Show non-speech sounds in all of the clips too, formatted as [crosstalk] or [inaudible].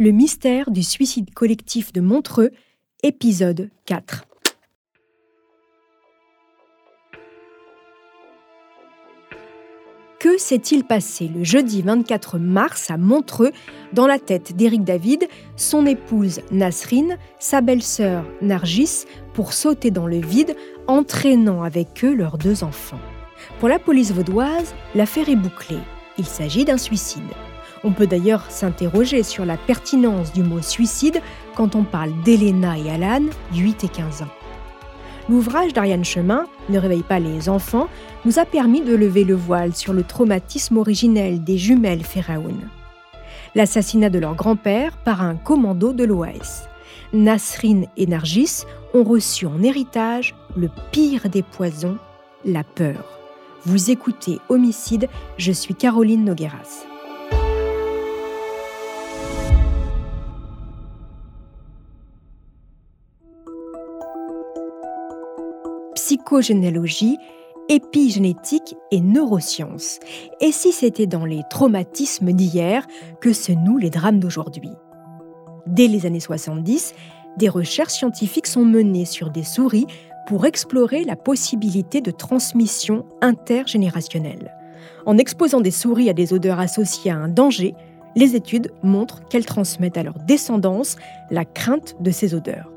Le mystère du suicide collectif de Montreux, épisode 4. Que s'est-il passé le jeudi 24 mars à Montreux dans la tête d'Éric David, son épouse Nasrine, sa belle-sœur Nargis, pour sauter dans le vide, entraînant avec eux leurs deux enfants? Pour la police vaudoise, l'affaire est bouclée. Il s'agit d'un suicide. On peut d'ailleurs s'interroger sur la pertinence du mot suicide quand on parle d'Elena et Alan, 8 et 15 ans. L'ouvrage d'Ariane Chemin, Ne réveille pas les enfants, nous a permis de lever le voile sur le traumatisme originel des jumelles Feraoun. L'assassinat de leur grand-père par un commando de l'OAS. Nasrine et Nargis ont reçu en héritage le pire des poisons, la peur. Vous écoutez Homicide, je suis Caroline Nogueras. Épigénétique et neurosciences. Et si c'était dans les traumatismes d'hier que se nouent les drames d'aujourd'hui? Dès les années 70, des recherches scientifiques sont menées sur des souris pour explorer la possibilité de transmission intergénérationnelle. En exposant des souris à des odeurs associées à un danger, les études montrent qu'elles transmettent à leur descendance la crainte de ces odeurs.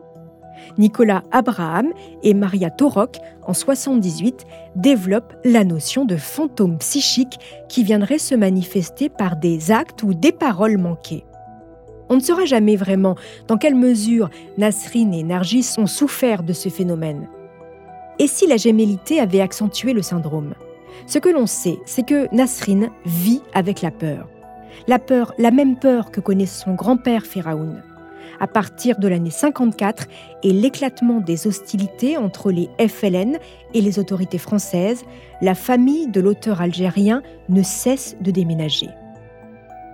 Nicolas Abraham et Maria Torok, en 78, développent la notion de fantôme psychique qui viendrait se manifester par des actes ou des paroles manquées. On ne saura jamais vraiment dans quelle mesure Nasrine et Nargis ont souffert de ce phénomène. Et si la gémellité avait accentué le syndrome? Ce que l'on sait, c'est que Nasrine vit avec la peur. La peur, la même peur que connaît son grand-père Pharaon à partir de l'année 54 et l'éclatement des hostilités entre les FLN et les autorités françaises, la famille de l'auteur algérien ne cesse de déménager.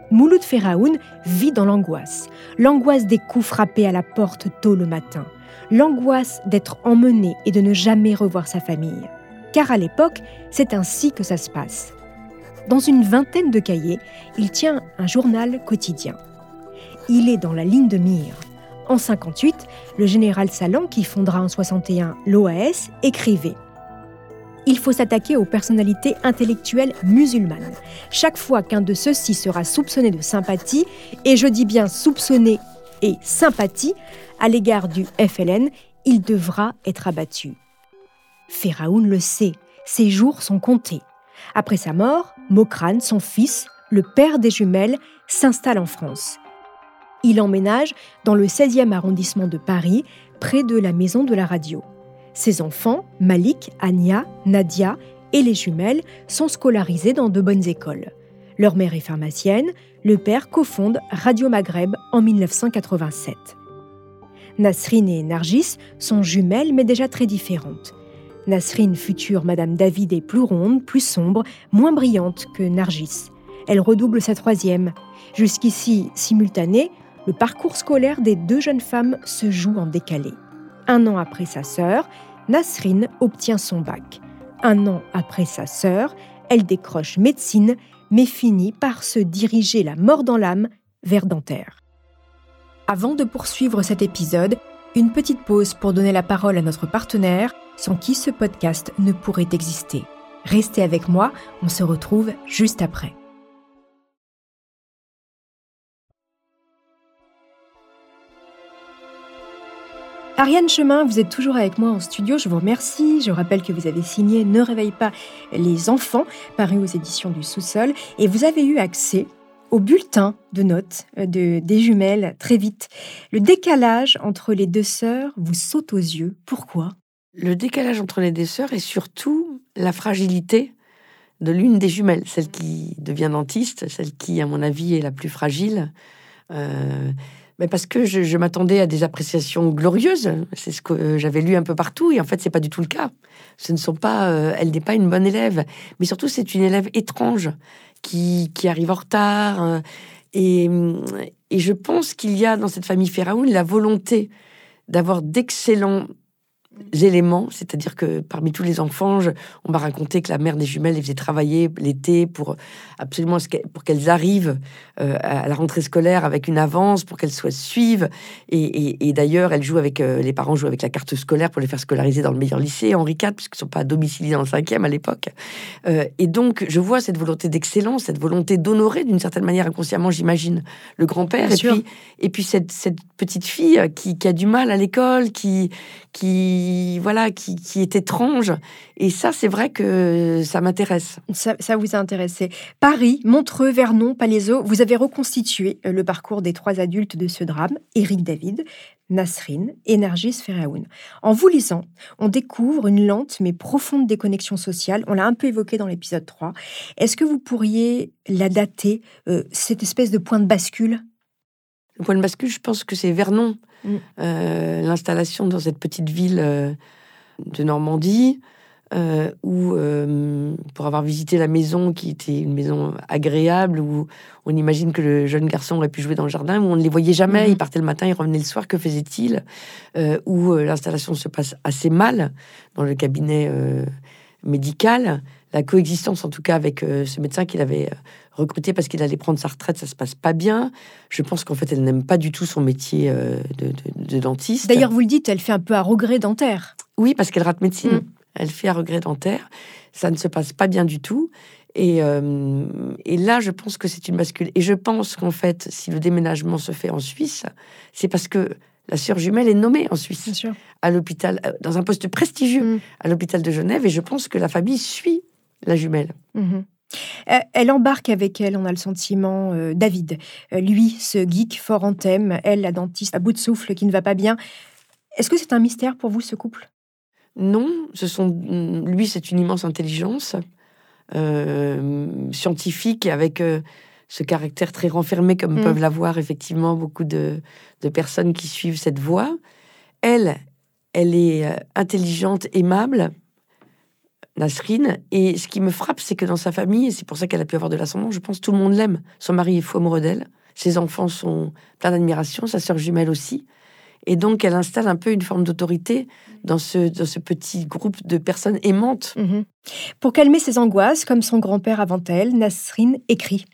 Mouloud Feraoun vit dans l'angoisse, l'angoisse des coups frappés à la porte tôt le matin, l'angoisse d'être emmené et de ne jamais revoir sa famille. Car à l'époque, c'est ainsi que ça se passe. Dans une vingtaine de cahiers, il tient un journal quotidien il est dans la ligne de mire. En 58, le général Salan, qui fondera en 61 l'OAS, écrivait il faut s'attaquer aux personnalités intellectuelles musulmanes. Chaque fois qu'un de ceux-ci sera soupçonné de sympathie, et je dis bien soupçonné et sympathie, à l'égard du FLN, il devra être abattu. Pharaon le sait, ses jours sont comptés. Après sa mort, Mokran, son fils, le père des jumelles, s'installe en France. Il emménage dans le 16e arrondissement de Paris, près de la maison de la radio. Ses enfants, Malik, Ania, Nadia et les jumelles, sont scolarisés dans de bonnes écoles. Leur mère est pharmacienne, le père cofonde Radio Maghreb en 1987. Nasrine et Nargis sont jumelles mais déjà très différentes. Nasrine, future Madame David, est plus ronde, plus sombre, moins brillante que Nargis. Elle redouble sa troisième. Jusqu'ici simultanée, le parcours scolaire des deux jeunes femmes se joue en décalé. Un an après sa sœur, Nasrine obtient son bac. Un an après sa sœur, elle décroche médecine, mais finit par se diriger la mort dans l'âme vers Dentaire. Avant de poursuivre cet épisode, une petite pause pour donner la parole à notre partenaire, sans qui ce podcast ne pourrait exister. Restez avec moi, on se retrouve juste après. Ariane Chemin, vous êtes toujours avec moi en studio, je vous remercie. Je rappelle que vous avez signé Ne réveille pas les enfants, paru aux éditions du sous-sol, et vous avez eu accès au bulletin de notes euh, de, des jumelles très vite. Le décalage entre les deux sœurs vous saute aux yeux. Pourquoi? Le décalage entre les deux sœurs et surtout la fragilité de l'une des jumelles, celle qui devient dentiste, celle qui, à mon avis, est la plus fragile. Euh, mais parce que je, m'attendais à des appréciations glorieuses. C'est ce que euh, j'avais lu un peu partout, et en fait, c'est pas du tout le cas. Ce ne sont pas, euh, elle n'est pas une bonne élève, mais surtout, c'est une élève étrange qui, arrive en retard. Euh, et, je pense qu'il y a dans cette famille Pharaon la volonté d'avoir d'excellents éléments, c'est-à-dire que parmi tous les enfants, on m'a raconté que la mère des jumelles les faisait travailler l'été pour absolument pour qu'elles arrivent euh, à la rentrée scolaire avec une avance, pour qu'elles soient suivies. Et, d'ailleurs, elles jouent avec euh, les parents jouent avec la carte scolaire pour les faire scolariser dans le meilleur lycée, Henri IV, puisqu'ils ne sont pas domiciliés dans le cinquième à l'époque. Euh, et donc, je vois cette volonté d'excellence, cette volonté d'honorer d'une certaine manière inconsciemment, j'imagine, le grand-père. Et puis, et puis cette, cette petite fille qui, qui a du mal à l'école, qui, qui voilà, qui, est étrange. Et ça, c'est vrai que ça m'intéresse. Ça, vous a intéressé. Paris, Montreux, Vernon, Palaiseau, vous avez reconstitué le parcours des trois adultes de ce drame, Éric David, Nasrin, Énergis Feraoun. En vous lisant, on découvre une lente mais profonde déconnexion sociale. On l'a un peu évoqué dans l'épisode 3. Est-ce que vous pourriez la dater, euh, cette espèce de point de bascule? Le point de bascule, je pense que c'est Vernon. Mm. Euh, l'installation dans cette petite ville euh, de Normandie, euh, où, pour avoir visité la maison, qui était une maison agréable, où on imagine que le jeune garçon aurait pu jouer dans le jardin, où on ne les voyait jamais, mm-hmm. il partait le matin, il revenait le soir, que faisait-il Où l'installation se passe assez mal dans le cabinet médical, la coexistence en tout cas avec ce médecin qu'il avait recrutée parce qu'il allait prendre sa retraite, ça se passe pas bien. Je pense qu'en fait, elle n'aime pas du tout son métier euh, de, dentiste. D'ailleurs, vous le dites, elle fait un peu à regret dentaire. Oui, parce qu'elle rate médecine. Mm. Elle fait à regret dentaire. Ça ne se passe pas bien du tout. Et, euh, et là, je pense que c'est une bascule. Et je pense qu'en fait, si le déménagement se fait en Suisse, c'est parce que la sœur jumelle est nommée en Suisse, à l'hôpital, euh, dans un poste prestigieux mm. à l'hôpital de Genève. Et je pense que la famille suit la jumelle. Mm-hmm. Euh, elle embarque avec elle, on a le sentiment, euh, David. Euh, lui, ce geek fort en thème, elle, la dentiste à bout de souffle qui ne va pas bien. Est-ce que c'est un mystère pour vous, ce couple? Non, ce sont, lui, c'est une immense intelligence scientifique avec ce caractère très renfermé comme mm. peuvent l'avoir effectivement beaucoup de, de, personnes qui suivent cette voie. Elle, elle est intelligente, aimable, Nasrine. Et ce qui me frappe, c'est que dans sa famille, et c'est pour ça qu'elle a pu avoir de l'ascendant, je pense tout le monde l'aime. Son mari est fou amoureux d'elle. Ses enfants sont pleins d'admiration, sa sœur jumelle aussi. Et donc, elle installe un peu une forme d'autorité dans ce, dans ce petit groupe de personnes aimantes. Mhm. Pour calmer ses angoisses, comme son grand-père avant elle, Nasrine écrit.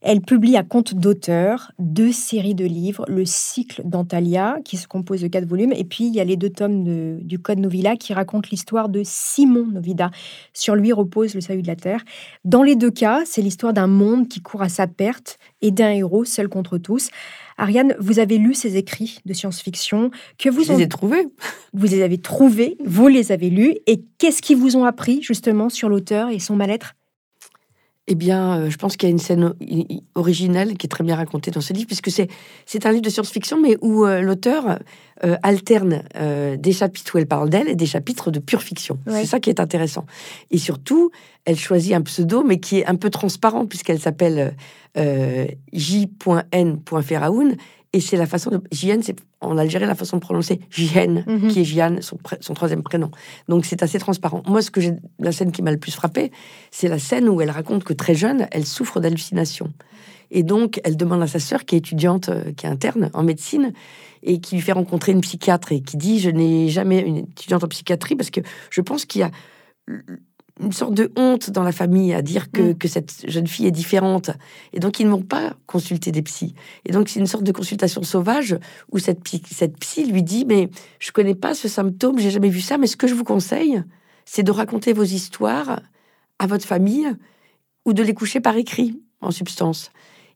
Elle publie à compte d'auteur deux séries de livres, le cycle d'Antalya, qui se compose de quatre volumes, et puis il y a les deux tomes du Code Novida qui racontent l'histoire de Simon Novida. Sur lui repose le salut de la Terre. Dans les deux cas, c'est l'histoire d'un monde qui court à sa perte et d'un héros seul contre tous. Ariane, vous avez lu ces écrits de science-fiction que vous Je les ai trouvés. Vous les avez trouvés, vous les avez lus, et qu'est-ce qu'ils vous ont appris justement sur l'auteur et son mal-être? Eh bien, euh, je pense qu'il y a une scène originelle qui est très bien racontée dans ce livre, puisque c'est, c'est un livre de science-fiction, mais où euh, l'auteur euh, alterne des chapitres où elle parle d'elle et des chapitres de pure fiction. C'est ça qui est intéressant. Et surtout, elle choisit un pseudo, mais qui est un peu transparent, puisqu'elle s'appelle J.N.Feraoun, et c'est la façon de. JN, c'est en Algérie la façon de prononcer JN, mhm. qui est Jian, son, son, troisième prénom. Donc c'est assez transparent. Moi, ce que j'ai, la scène qui m'a le plus frappé, c'est la scène où elle raconte que très jeune, elle souffre d'hallucinations. Et donc, elle demande à sa sœur, qui est étudiante, euh, qui est interne en médecine, et qui lui fait rencontrer une psychiatre, et qui dit Je n'ai jamais une étudiante en psychiatrie, parce que je pense qu'il y a une sorte de honte dans la famille à dire que, mm. que cette jeune fille est différente. Et donc, ils ne vont pas consulter des psys. Et donc, c'est une sorte de consultation sauvage où cette psy, cette psy lui dit Mais je connais pas ce symptôme, j'ai jamais vu ça, mais ce que je vous conseille, c'est de raconter vos histoires à votre famille ou de les coucher par écrit, en substance.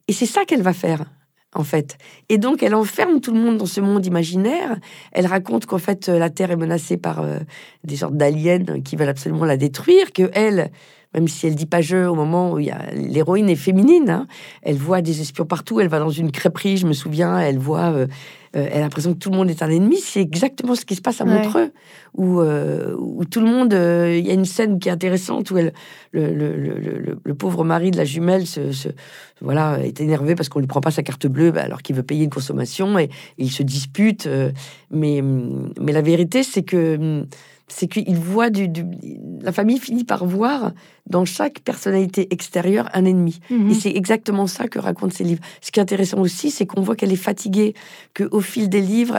Et c'est ça qu'elle va faire en fait. Et donc, elle enferme tout le monde dans ce monde imaginaire. Elle raconte qu'en fait, la Terre est menacée par euh, des sortes d'aliens qui veulent absolument la détruire, que elle, même si elle dit pas je au moment où il l'héroïne est féminine, hein, elle voit des espions partout. Elle va dans une crêperie, je me souviens, elle voit euh, euh, elle a l'impression que tout le monde est un ennemi. C'est exactement ce qui se passe à Montreux, où, euh, où tout le monde. Euh, il y a une scène qui est intéressante où elle, le, le, le, le pauvre mari de la jumelle se, se voilà, est énervé parce qu'on lui prend pas sa carte bleue bah, alors qu'il veut payer une consommation et, il se dispute. mais, mais la vérité, c'est que c'est qu'il voit du, La famille finit par voir dans chaque personnalité extérieure un ennemi. Mhm. Et c'est exactement ça que racontent ces livres. Ce qui est intéressant aussi, c'est qu'on voit qu'elle est fatiguée, qu'au fil des livres,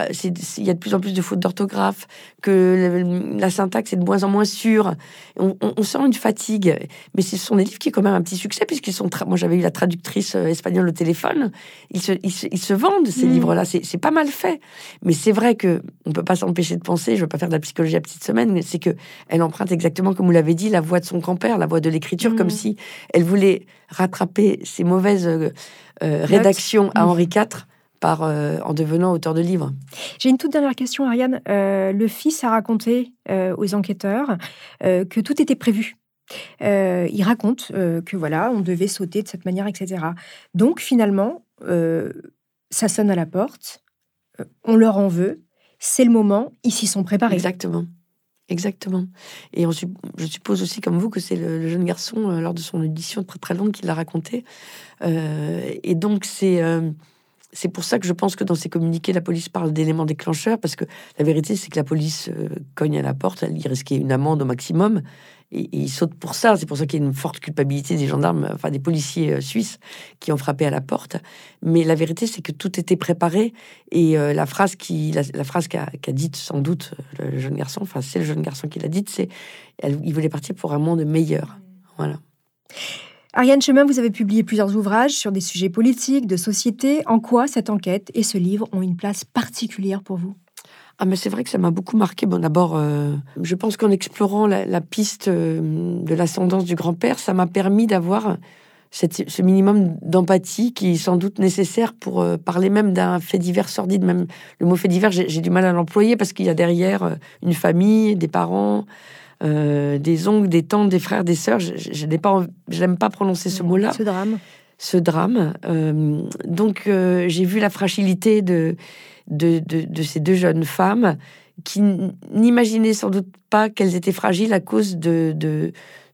il y a de plus en plus de fautes d'orthographe, que la syntaxe est de moins en moins sûre. On, on- on sent une fatigue. Mais ce sont des livres qui ont quand même un petit succès, puisqu'ils sont... Moi, j'avais eu la traductrice euh, espagnole au téléphone. Ils se, ils se, ils se vendent, ces Mhm. livres-là. C'est pas mal fait. Mais c'est vrai que on peut pas s'empêcher de penser, je veux pas faire de la psychologie à petite semaine, c'est que elle emprunte exactement comme vous l'avez dit la voix de son grand-père, la voix de l'écriture, Mhm. comme si elle voulait rattraper ses mauvaises euh, euh, rédactions à Mhm. Henri IV par euh, en devenant auteur de livres. J'ai une toute dernière question, Ariane. Euh, le fils a raconté euh, aux enquêteurs que tout était prévu. Il raconte que voilà, on devait sauter de cette manière, etc. Donc finalement, ça sonne à la porte, on leur en veut, c'est le moment, ils s'y sont préparés. Exactement. Exactement. Et je suppose aussi, comme vous, que c'est le, jeune garçon, euh, lors de son audition très très longue, qui l'a raconté. Euh, et donc, c'est euh, c'est pour ça que je pense que dans ces communiqués, la police parle d'éléments déclencheurs, parce que la vérité, c'est que la police cogne à la porte, elle y risquait une amende au maximum, et, et ils sautent pour ça. C'est pour ça qu'il y a une forte culpabilité des gendarmes, enfin des policiers euh, suisses qui ont frappé à la porte. Mais la vérité, c'est que tout était préparé, et euh, la phrase qui, la, phrase qu'a qu'a dite sans doute euh, le jeune garçon, enfin c'est le jeune garçon qui l'a dite, c'est il voulait partir pour un monde meilleur. Voilà. Ariane Chemin, vous avez publié plusieurs ouvrages sur des sujets politiques, de société. En quoi cette enquête et ce livre ont une place particulière pour vous? Ah, mais c'est vrai que ça m'a beaucoup marqué. Bon, d'abord, euh, je pense qu'en explorant la, la piste euh, de l'ascendance du grand-père, ça m'a permis d'avoir cette- ce minimum d'empathie qui est sans doute nécessaire pour euh, parler même d'un fait divers sordide. Même le mot fait divers, j'ai du mal à l'employer parce qu'il y a derrière une famille, des parents, euh, des oncles, des tantes, des frères, des sœurs. Je, je, je n'ai pas, n'aime pas prononcer ce mot-là Ce drame. Ce drame. Euh, donc, euh, j'ai vu la fragilité de, de, de, de ces deux jeunes femmes qui n'imaginaient sans doute pas qu'elles étaient fragiles à cause de, de,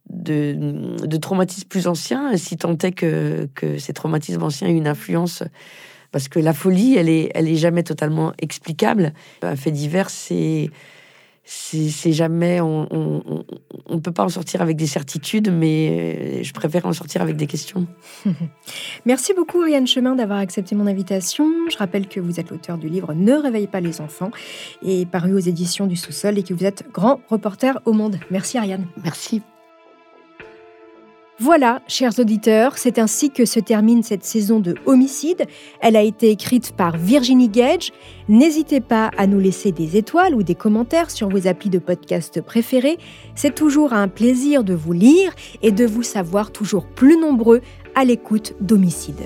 de traumatismes plus anciens, si tant est que, que ces traumatismes anciens aient une influence. Parce que la folie, elle est, elle est jamais totalement explicable. Un fait divers, c'est c'est jamais on, on peut pas en sortir avec des certitudes mais je préfère en sortir avec des questions [laughs] Merci beaucoup, Ariane Chemin, d'avoir accepté mon invitation. Je rappelle que vous êtes l'auteur du livre Ne réveille pas les enfants, et paru aux éditions du Sous-Sol, et que vous êtes grand reporter au monde. Merci, Ariane. merci Voilà, chers auditeurs, c'est ainsi que se termine cette saison de Homicide. Elle a été écrite par Virginie Gage. N'hésitez pas à nous laisser des étoiles ou des commentaires sur vos applis de podcast préférés. C'est toujours un plaisir de vous lire et de vous savoir toujours plus nombreux à l'écoute d'Homicide.